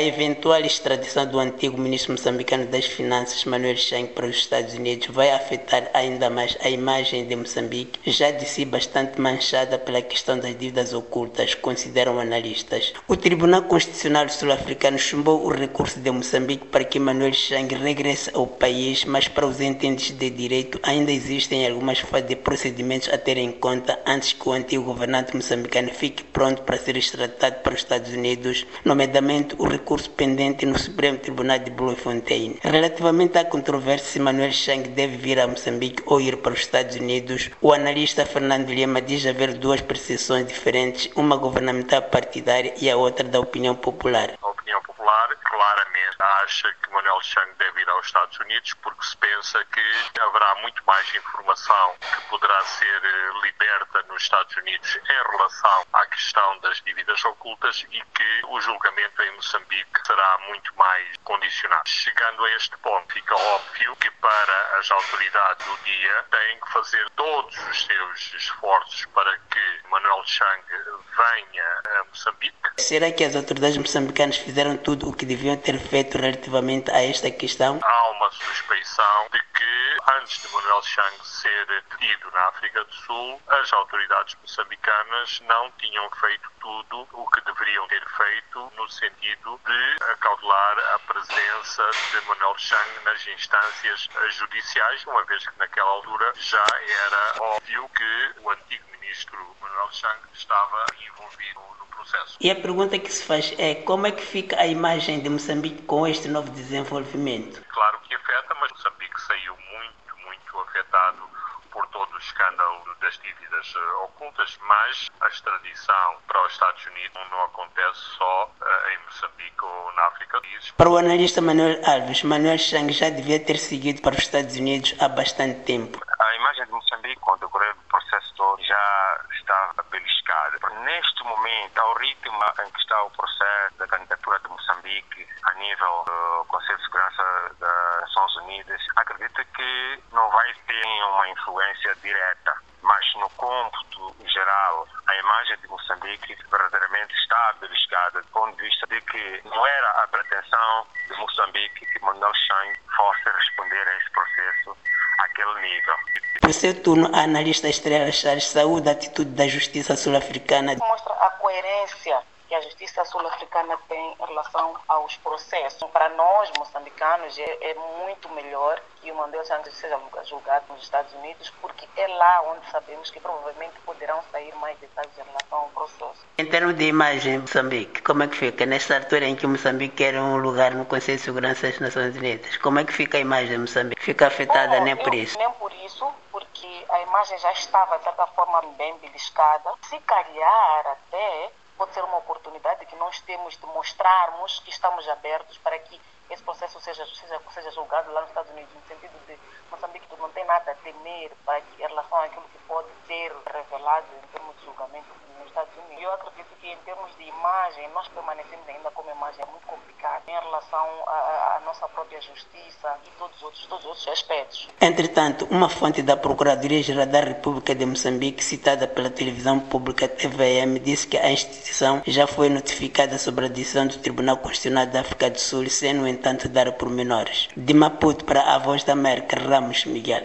A eventual extradição do antigo ministro moçambicano das Finanças, Manuel Chang, para os Estados Unidos. Vai afetar ainda mais a imagem de Moçambique, já de si bastante manchada pela questão das dívidas ocultas, consideram analistas. O Tribunal Constitucional Sul-Africano chumbou o recurso de Moçambique para que Manuel Chang regresse ao país, mas para os entendentes de direito ainda existem algumas fases de procedimentos a ter em conta antes que o antigo governante moçambicano fique pronto para ser extraditado para os Estados Unidos, nomeadamente o recurso pendente no Supremo Tribunal de Bloemfontein. Relativamente à controvérsia se Manuel Chang deve vir a Moçambique ou ir para os Estados Unidos, o analista Fernando Lima diz haver duas percepções diferentes, uma governamental partidária e a outra da opinião popular. A opinião popular claramente acha que Manuel Chang deve ir aos Estados Unidos porque se pensa que haverá muito mais informação que poderá ser liberta nos Estados Unidos em relação à questão das dívidas ocultas e que o julgamento em Moçambique será muito mais condicionado. Chegando a este ponto, fica óbvio que para as autoridades do dia têm que fazer todos os seus esforços para que Manuel Chang venha a Moçambique. Será que as autoridades moçambicanas fizeram tudo o que deviam ter feito relativamente a esta questão? Há uma suspeição de que antes de Manuel Chang ser detido na África do Sul, as autoridades moçambicanas não tinham feito tudo o que deveriam ter feito no sentido de acautelar a presença de Manuel Chang nas instâncias judiciais, uma vez que naquela altura já era óbvio que o antigo ministro Manuel Chang estava envolvido no processo. E a pergunta que se faz é como é que fica a imagem de Moçambique com este novo desenvolvimento? Claro que afeta, mas Moçambique saiu muito, muito afetado por todo o escândalo das dívidas ocultas, mas a extradição para os Estados Unidos não acontece só em Moçambique ou na África. Para o analista Manuel Alves, Manuel Chang já devia ter seguido para os Estados Unidos há bastante tempo. Moçambique, com o decorrer do processo todo, já está beliscada. Neste momento, ao ritmo em que está o processo da candidatura de Moçambique a nível do Conselho de Segurança das Nações Unidas, acredito que não vai ter uma influência direta, mas no cômputo geral, imagem de Moçambique verdadeiramente está beliscada do ponto de vista de que não era a pretensão de Moçambique que Manuel Chang fosse responder a esse processo àquele nível. Por seu turno, a analista Estrela Chaves saúde a atitude da justiça sul-africana. Mostra a coerência que a justiça sul-africana tem em relação aos processos. Para nós, moçambicanos, é, é muito melhor que o Mandela Santos seja julgado nos Estados Unidos, porque é lá onde sabemos que provavelmente poderão sair mais detalhes em relação ao processo. Em termos de imagem, Moçambique, como é que fica nesta altura em que Moçambique era um lugar no Conselho de Segurança das Nações Unidas? Como é que fica a imagem de Moçambique? Fica afetada Bom, nem por eu, isso? Nem por isso, porque a imagem já estava, de certa forma, bem beliscada. Se calhar, até, pode ser uma oportunidade que nós temos de mostrarmos que estamos abertos para que esse processo seja, seja, seja julgado lá nos Estados Unidos, no sentido de Moçambique não tem nada a temer para que, em relação àquilo que revelado em termos de julgamento nos Estados Unidos. Eu acredito que, em termos de imagem, nós permanecemos ainda com uma imagem muito complicada em relação à nossa própria justiça e todos os outros, todos os outros aspectos. Entretanto, uma fonte da Procuradoria-Geral da República de Moçambique, citada pela televisão pública TVM, disse que a instituição já foi notificada sobre a decisão do Tribunal Constitucional da África do Sul, sem, no entanto, dar pormenores. De Maputo para a Voz da América, Ramos Miguel.